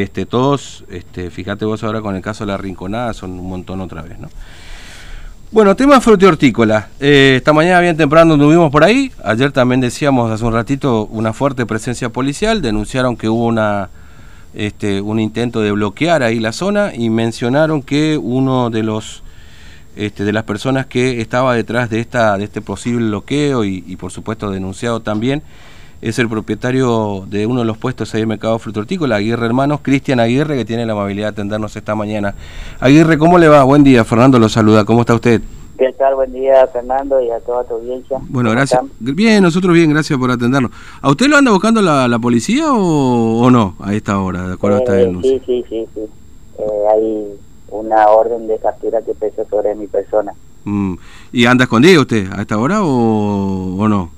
este, todos, este, fíjate vos ahora con el caso de la Rinconada, son un montón otra vez, ¿no? Bueno, tema frutihortícola. Eh, esta mañana bien temprano anduvimos por ahí. Ayer también decíamos hace un ratito una fuerte presencia policial. Denunciaron que hubo una, este, un intento de bloquear ahí la zona y mencionaron que uno de los este, de las personas que estaba detrás de esta de este posible bloqueo y, y por supuesto denunciado también es el propietario de uno de los puestos ahí en Mercado Frutortícola, Aguirre Hermanos, Cristian Aguirre, que tiene la amabilidad de atendernos esta mañana. Aguirre, ¿cómo le va? Buen día, Fernando lo saluda, ¿cómo está usted? ¿Qué tal? Buen día, Fernando, y a toda tu audiencia. Bueno, gracias. Bien, nosotros bien, gracias por atendernos. ¿A usted lo anda buscando la, la policía o, o, no a esta hora, de acuerdo eh, a esta denuncia? Sí, sí, sí, sí. Eh, hay una orden de captura que pesa sobre mi persona. Mm. ¿Y anda escondido usted a esta hora o, o no?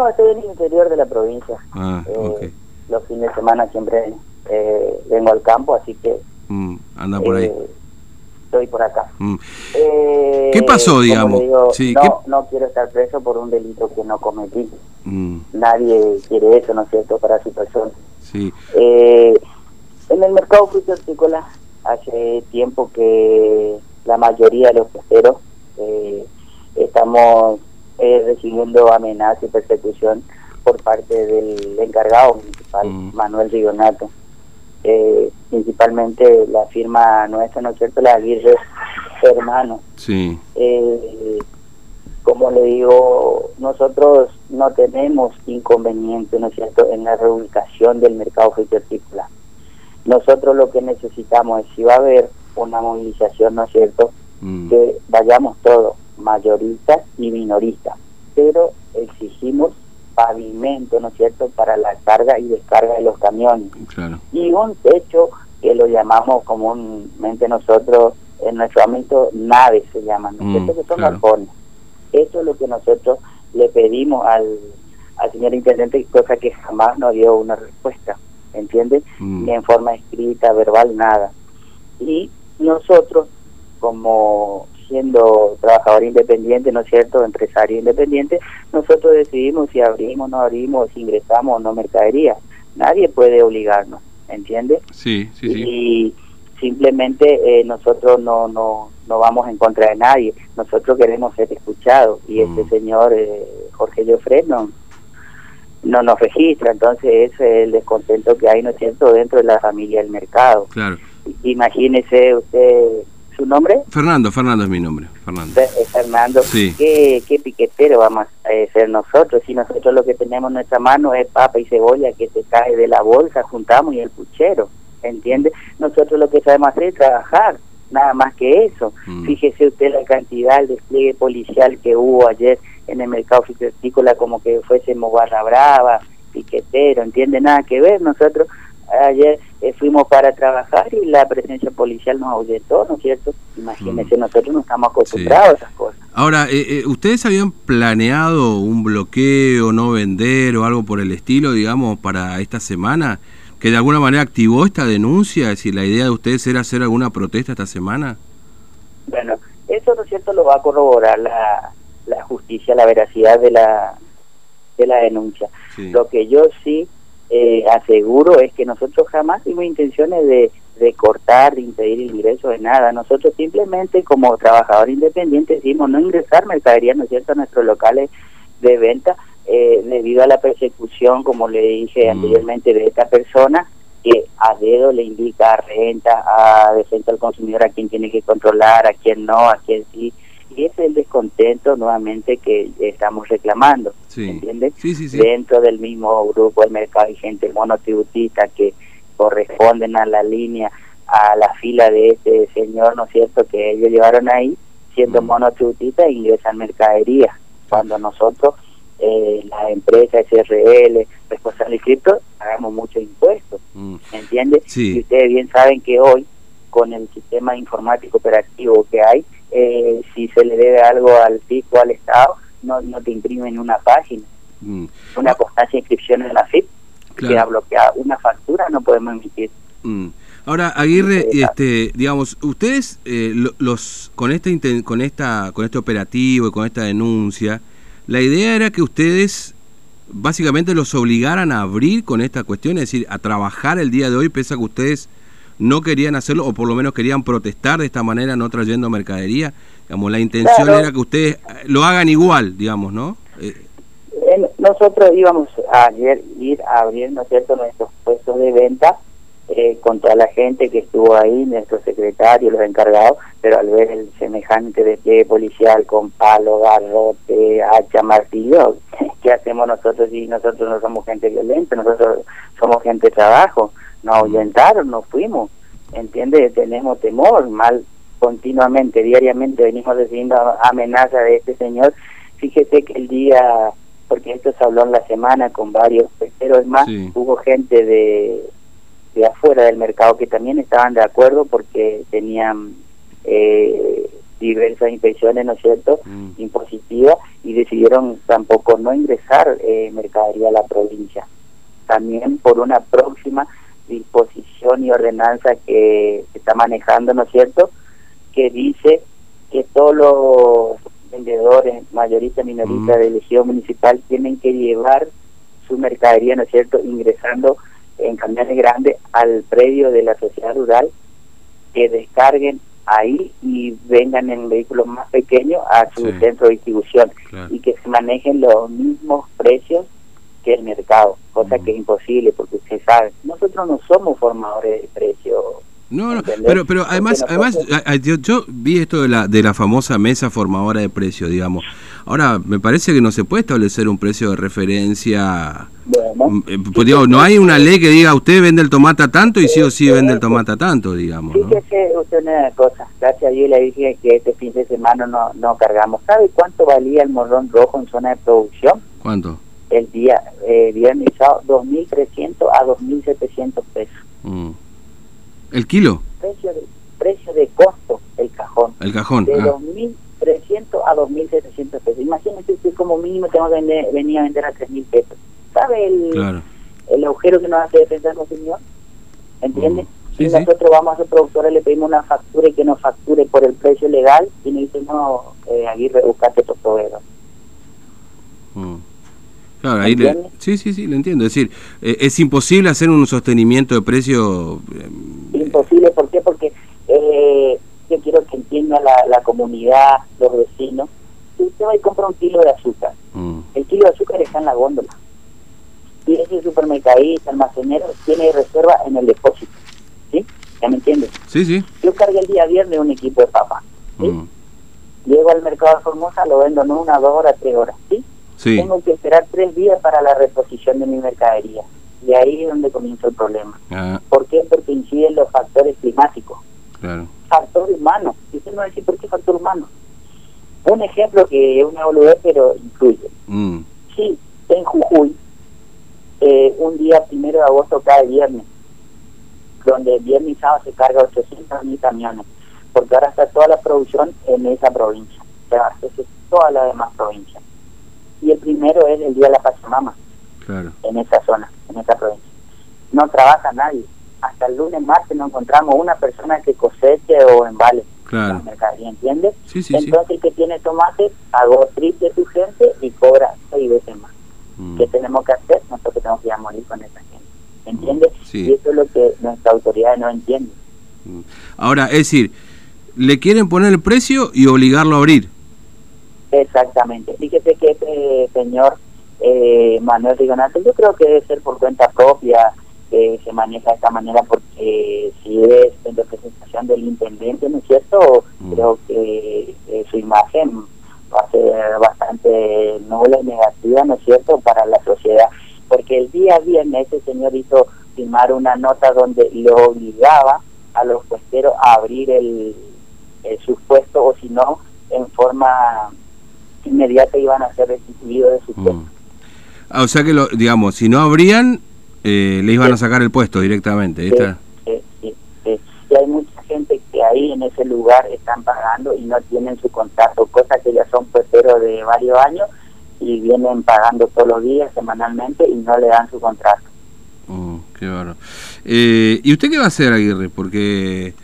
No, estoy en el interior de la provincia. Ah, Eh. Los fines de semana siempre eh, vengo al campo, así que Mm, anda por ahí. eh, estoy por acá. Mm. Eh, ¿Qué pasó, digamos? le digo, Sí, no, ¿qué- no quiero estar preso por un delito que no cometí. Mm, Nadie quiere eso, ¿no es cierto?, para su persona. sí. Eh, en el mercado frutícola hace tiempo que la mayoría de los puesteros eh, estamos eh, recibiendo amenazas y persecución por parte del encargado municipal, Mm. Manuel Rigonato. Eh, principalmente la firma nuestra, ¿no es cierto?, la Aguirre Hermanos. Sí. Eh, como le digo, nosotros no tenemos inconveniente, ¿no es cierto?, en la reubicación del mercado frutícola. Nosotros lo que necesitamos es, si va a haber una movilización, ¿no es cierto?, Mm, que vayamos todos, mayoristas y minoristas, pero exigimos pavimento, ¿no es cierto?, para la carga y descarga de los camiones claro. y un techo que lo llamamos comúnmente nosotros en nuestro ámbito naves se llaman, ¿no es Mm, cierto? que son claro. Eso es lo que nosotros le pedimos al, al señor intendente, cosa que jamás nos dio una respuesta, ¿entiende? Mm, Ni en forma escrita, verbal, nada. Y nosotros, como siendo trabajador independiente, ¿no es cierto?, empresario independiente, nosotros decidimos si abrimos, no abrimos, si ingresamos o no mercadería. Nadie puede obligarnos, ¿entiende? sí, sí, sí. Y simplemente eh, nosotros no, no, no vamos en contra de nadie, nosotros queremos ser escuchados y Mm. este señor eh, Jorge Llofred no, no nos registra, entonces ese es el descontento que hay, ¿no es cierto?, dentro de la familia del mercado. Claro. Imagínese usted su nombre, Fernando, Fernando es mi nombre. Fernando. Fe- eh, Fernando, Sí. ¿qué, qué piquetero vamos a eh, ser nosotros? Si nosotros lo que tenemos en nuestra mano es papa y cebolla que se cae de la bolsa, juntamos y el puchero, ¿entiende? Nosotros lo que sabemos hacer es trabajar, nada más que eso. Mm. Fíjese usted la cantidad, el despliegue policial que hubo ayer en el mercado frutícola como que fuésemos barra brava, piquetero, ¿entiende? Nada que ver, nosotros ayer eh, fuimos para trabajar y la presencia policial nos ahuyentó, ¿no es cierto? Imagínese, nosotros no estamos acostumbrados a esas cosas. Ahora, eh, eh, ¿ustedes habían planeado un bloqueo, no vender o algo por el estilo, digamos, para esta semana? ¿Que de alguna manera activó esta denuncia? Es decir, ¿la idea de ustedes era hacer alguna protesta esta semana? Bueno, eso, ¿no es cierto?, lo va a corroborar la, la justicia, la veracidad de la, de la denuncia. Sí. Lo que yo sí eh, aseguro es que nosotros jamás tuvimos intenciones de, de cortar, de impedir el ingreso de nada. Nosotros simplemente como trabajador independiente decidimos no ingresar mercadería, ¿no es cierto?, a nuestros locales de venta eh, debido a la persecución, como le dije Mm. anteriormente, de esta persona que a dedo le indica a renta, a defensa al consumidor, a quién tiene que controlar, a quién no, a quién sí. Es el descontento nuevamente que estamos reclamando. Sí. ¿entiende? Sí, sí, sí. Dentro del mismo grupo del mercado hay gente monotributista que corresponden a la línea, a la fila de este señor, ¿no es cierto?, que ellos llevaron ahí, siendo Mm. monotributistas, e ingresan mercadería. Cuando nosotros, eh, la empresa SRL, responsable de cripto, pagamos muchos impuestos, Mm, ¿entiende? Sí. Y ustedes bien saben que hoy, con el sistema informático operativo que hay, eh, si se le debe algo al fisco, al Estado, no, no te imprimen una página mm, una constancia de inscripción en la FIP Claro. queda bloqueada. Una factura no podemos emitir. mm. Ahora, Aguirre, Sí, este, digamos, ustedes eh, lo- los con inten- con esta con este operativo y con esta denuncia, la idea era que ustedes básicamente los obligaran a abrir con esta cuestión, es decir, a trabajar el día de hoy, pese a que ustedes no querían hacerlo, o por lo menos querían protestar de esta manera, no trayendo mercadería. Digamos, la intención era que ustedes lo hagan igual, digamos, ¿no? Eh, nosotros íbamos a ayer ir a abrir, ¿no es cierto?, nuestros puestos de venta eh, con toda la gente que estuvo ahí, nuestro secretario, los encargados, pero al ver el semejante despliegue policial con palo, garrote, hacha, martillo, ¿qué hacemos nosotros si nosotros no somos gente violenta? Nosotros somos gente de trabajo, nos ahuyentaron, nos fuimos, ¿entiendes? Tenemos temor, mal continuamente, diariamente venimos recibiendo amenaza de este señor. Fíjese que el día, porque esto se habló en la semana con varios, es más, hubo gente de de afuera del mercado que también estaban de acuerdo porque tenían eh, diversas inspecciones, ¿no es cierto?, mm. impositivas y decidieron tampoco no ingresar eh, mercadería a la provincia. También por una próxima disposición y ordenanza que se está manejando, ¿no es cierto?, que dice que todos los vendedores, mayoristas, minoristas mm. de elección municipal tienen que llevar su mercadería, ¿no es cierto?, ingresando en camiones grandes al predio de la sociedad rural que descarguen ahí y vengan en vehículos más pequeños a su centro de distribución y que se manejen los mismos precios que el mercado, cosa que es imposible porque usted sabe, nosotros no somos formadores de precios no, no, pero, pero además, además yo, vi esto de la, de la famosa mesa formadora de precios, digamos. Ahora, me parece que no se puede establecer un precio de referencia. Bueno, mm, eh, pues, no hay una ley que diga usted vende el tomate a tanto y sí o sí vende el tomate a tanto, digamos. Fíjese usted una cosa, gracias a Dios le dije que este fin de semana no, no cargamos. ¿Sabe cuánto valía el morrón rojo en zona de producción? ¿Cuánto? El día eh, viernes 2.300 a 2.700 pesos. Mm. ¿El kilo? Precio de, precio de costo, el cajón. El cajón. De 2.300 ah. a 2.700 pesos. Imagínese que como mínimo tengo que vender, venir a vender a 3.000 pesos. ¿Sabe el, el agujero que nos hace defender el señor? ¿Entiende? Mm, nosotros vamos a ser productores, le pedimos una factura y que nos facture por el precio legal y nos dicen, no, eh, Aguirre, buscate otro proveedor. Claro, ahí sí, sí, sí, lo entiendo. Es decir, eh, es imposible hacer un sostenimiento de precio. Eh, imposible, ¿por qué? Porque eh, yo quiero que entienda la, la comunidad, los vecinos. Si usted va y compra un kilo de azúcar, mm. el kilo de azúcar está en la góndola. Y ese supermercadista, almacenero, tiene reserva en el depósito. ¿Sí? ¿Ya me entiendes? Sí, sí. Yo cargué el día viernes un equipo de papa. ¿sí? Mm. Llego al mercado de Formosa, lo vendo en una, dos horas, tres horas. ¿Sí? Tengo que esperar tres días para la reposición de mi mercadería. Y ahí es donde comienza el problema. Ah. ¿Por qué? Porque inciden los factores climáticos. Claro. Factor humano. Y usted me va a decir, ¿por qué factor humano? Un ejemplo que es una boludez, pero incluye. Mm. Sí, en Jujuy, eh, un día primero de agosto cae viernes, donde viernes y sábado se carga 800 mil camiones, porque ahora está toda la producción en esa provincia. O sea, es toda la demás provincia y el primero es el Día de la Pachamama, claro. en esa zona, en esa provincia. No trabaja nadie. Hasta el lunes, martes no encontramos una persona que coseche o embale claro. la mercadería, ¿entiendes? Entonces el que tiene tomate pagó triple su gente y cobra seis veces más. Mm. ¿Qué tenemos que hacer? Nosotros tenemos que ir a morir con esa gente. ¿Entiendes? Mm, y eso es lo que nuestra autoridad no entiende. Mm. Ahora, es decir, le quieren poner el precio y obligarlo a abrir. Exactamente. Fíjese que este señor eh, Manuel Rigonato, yo creo que debe ser por cuenta propia que se maneja de esta manera, porque si es en representación del intendente, ¿no es cierto? Mm. Creo que eh, su imagen va a ser bastante nula y negativa, ¿no es cierto?, para la sociedad. Porque el día viernes ese señor hizo firmar una nota donde lo obligaba a los puesteros a abrir el, el sus puestos o si no, en forma inmediata iban a ser restituidos de su mm. puesto. Ah, o sea que, lo, digamos, si no habrían, eh, le iban a sacar el puesto directamente. Sí, sí, Y hay mucha gente que ahí en ese lugar están pagando y no tienen su contrato, cosas que ya son puesteros de varios años y vienen pagando todos los días, semanalmente, y no le dan su contrato. Oh, qué barro. Eh, ¿Y usted qué va a hacer, Aguirre? Porque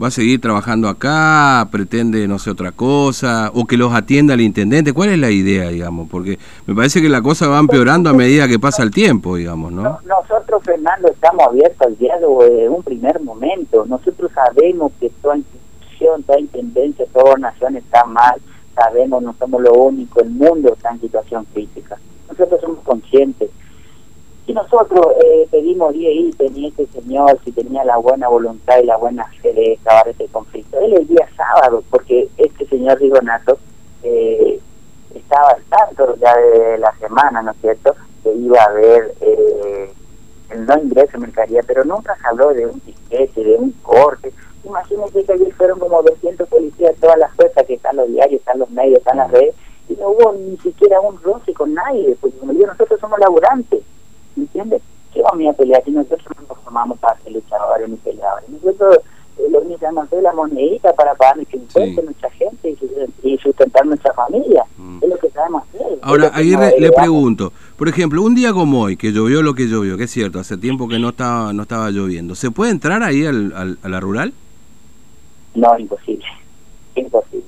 va a seguir trabajando acá, pretende no sé otra cosa, o que los atienda el intendente. ¿Cuál es la idea, digamos? Porque me parece que la cosa va empeorando a medida que pasa el tiempo, digamos, ¿no? Nosotros, Fernando, estamos abiertos al diálogo desde un primer momento. Nosotros sabemos que toda institución, toda intendencia, toda nación está mal. Sabemos, no somos lo único, el mundo está en situación crítica. Nosotros somos conscientes y nosotros eh, pedimos y tenía este señor, si tenía la buena voluntad y la buena fe de acabar este conflicto. Él el día sábado, porque este señor Rigonato eh, estaba al tanto ya de la semana, ¿no es cierto?, que iba a haber eh, el no ingreso en mercadería, pero nunca se habló de un tiquete, de un corte. Imagínense que ayer fueron como 200 policías, todas las fuerzas que están los diarios, están los medios, están las redes, y no hubo ni siquiera un roce con nadie, pues como digo, nosotros somos laburantes ¿entiendes? ¿Qué vamos a pelear si nosotros no nos formamos para ser luchadores ni peleadores? Nosotros eh, lo necesitamos hacer la monedita para pagar nuestro impuesto, nuestra gente y, sustentar nuestra familia. Mm. Es lo que sabemos hacer. Ahora, Aguirre, le pregunto, por ejemplo, un día como hoy, que llovió lo que llovió, que es cierto, hace tiempo que no estaba no estaba lloviendo, ¿se puede entrar ahí al, a la rural? No, imposible. Imposible.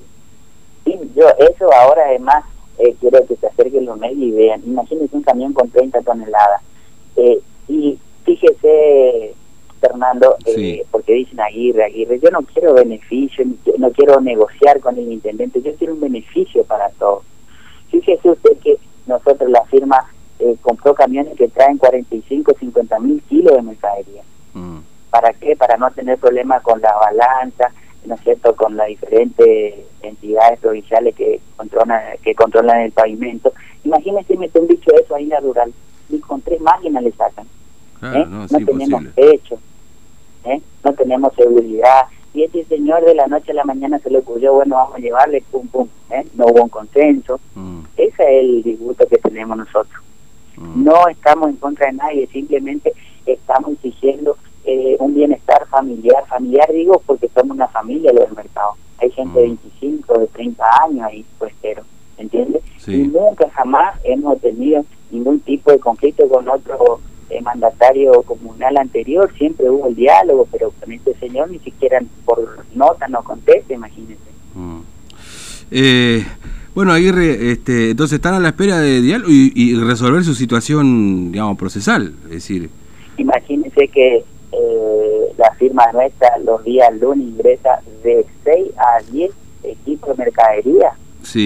yo, eso ahora además eh, quiero que se acerquen los medios y vean. Imagínense un camión con 30 toneladas eh, y fíjese, Fernando, eh, porque dicen Aguirre, Aguirre, yo no quiero beneficio, no quiero negociar con el intendente, yo quiero un beneficio para todos. Fíjese usted que nosotros, la firma, eh, compró camiones que traen 45, 50 mil kilos de mercadería. Mm. ¿Para qué? Para no tener problemas con la balanza, ¿no es cierto?, con las diferentes entidades provinciales que controlan, que controlan el pavimento. Imagínese meter un bicho eso ahí en la rural y con tres máquinas le sacan. ¿eh? No, tenemos techo, ¿eh? no tenemos seguridad. Y este señor de la noche a la mañana se le ocurrió, bueno, vamos a llevarle, pum, pum, ¿eh? no hubo un consenso. Mm. Ese es el disgusto que tenemos nosotros. Mm. No estamos en contra de nadie, simplemente estamos exigiendo un bienestar familiar. Familiar digo porque somos una familia del mercado. Hay gente de 25, mm. de 30 años ahí, puestero, ¿entiendes? Y nunca jamás hemos tenido ningún tipo de conflicto con otro eh, mandatario comunal anterior, siempre hubo el diálogo, pero con este señor ni siquiera por nota no contesta, imagínense. Mm. Eh, bueno, Aguirre, este, entonces están a la espera de diálogo y, resolver su situación, digamos, procesal, es decir... Imagínense que eh, la firma nuestra los días lunes ingresa de 6 a 10 equipos de mercadería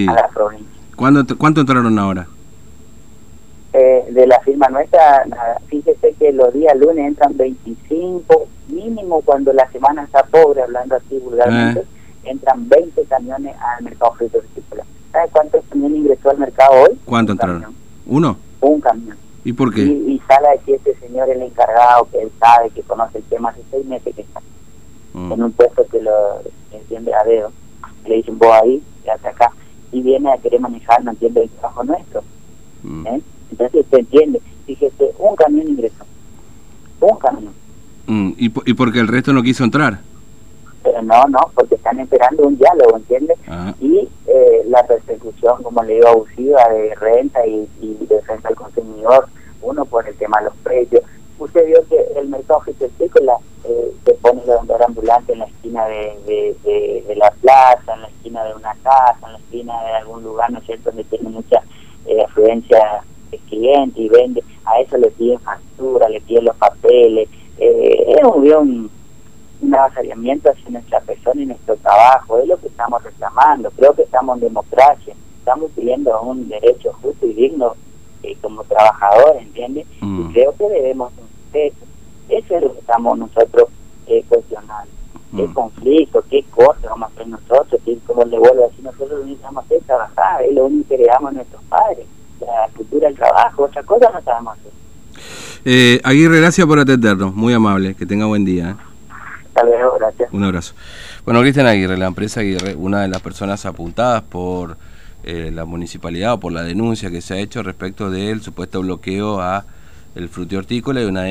a la provincia. ¿Cuánto entraron ahora? Eh, de la firma nuestra, fíjese que los días lunes entran 25, mínimo cuando la semana está pobre, hablando así vulgarmente, eh. entran 20 camiones al mercado frutícola. ¿Sabe cuántos camiones ingresó al mercado hoy? ¿Cuánto entraron? ¿Uno? Un camión. ¿Y por qué? Y, sale a decir este señor, el encargado, que él sabe, que conoce el tema, hace seis meses que está mm. en un puesto que lo entiende a dedo. Le dicen, vos ahí, quédate acá. Y viene a querer manejar, no entiende el trabajo nuestro. Mm. ¿Eh? Entonces se entiende. Fíjese, un camión ingresó. Un camión. Mm, ¿y, ¿Y por qué el resto no quiso entrar? Pero no, no, porque están esperando un diálogo, ¿entiendes? Ah. Y eh, la persecución, como le digo, abusiva de renta y, y defensa del consumidor, uno por el tema de los precios. Usted vio que el mercado agrícola eh, se pone el vendedor ambulante en la esquina de, de, la plaza, en la esquina de una casa, en la esquina de algún lugar, ¿no es cierto?, donde tiene mucha eh, afluencia el cliente y vende, a eso le piden factura, le piden los papeles, eh, es un, un, un avasallamiento hacia nuestra persona y nuestro trabajo, es lo que estamos reclamando, creo que estamos en democracia, estamos pidiendo un derecho justo y digno eh, como trabajadores, ¿entiendes? Y mm. creo que debemos eso, eso es lo que estamos nosotros eh, cuestionando. ¿Qué mm. conflicto, qué corte vamos a hacer nosotros? Como le vuelvo a decir, nosotros necesitamos hacer trabajar, es lo único que le damos a nuestros padres la cultura del trabajo, otra cosa no sabemos hacer. Eh, Aguirre, gracias por atendernos, muy amable, que tenga buen día. ¿eh? Hasta luego, gracias. Un abrazo. Bueno, Cristian Aguirre, la empresa Aguirre, una de las personas apuntadas por eh, la municipalidad o por la denuncia que se ha hecho respecto del supuesto bloqueo a el frutihortícola y una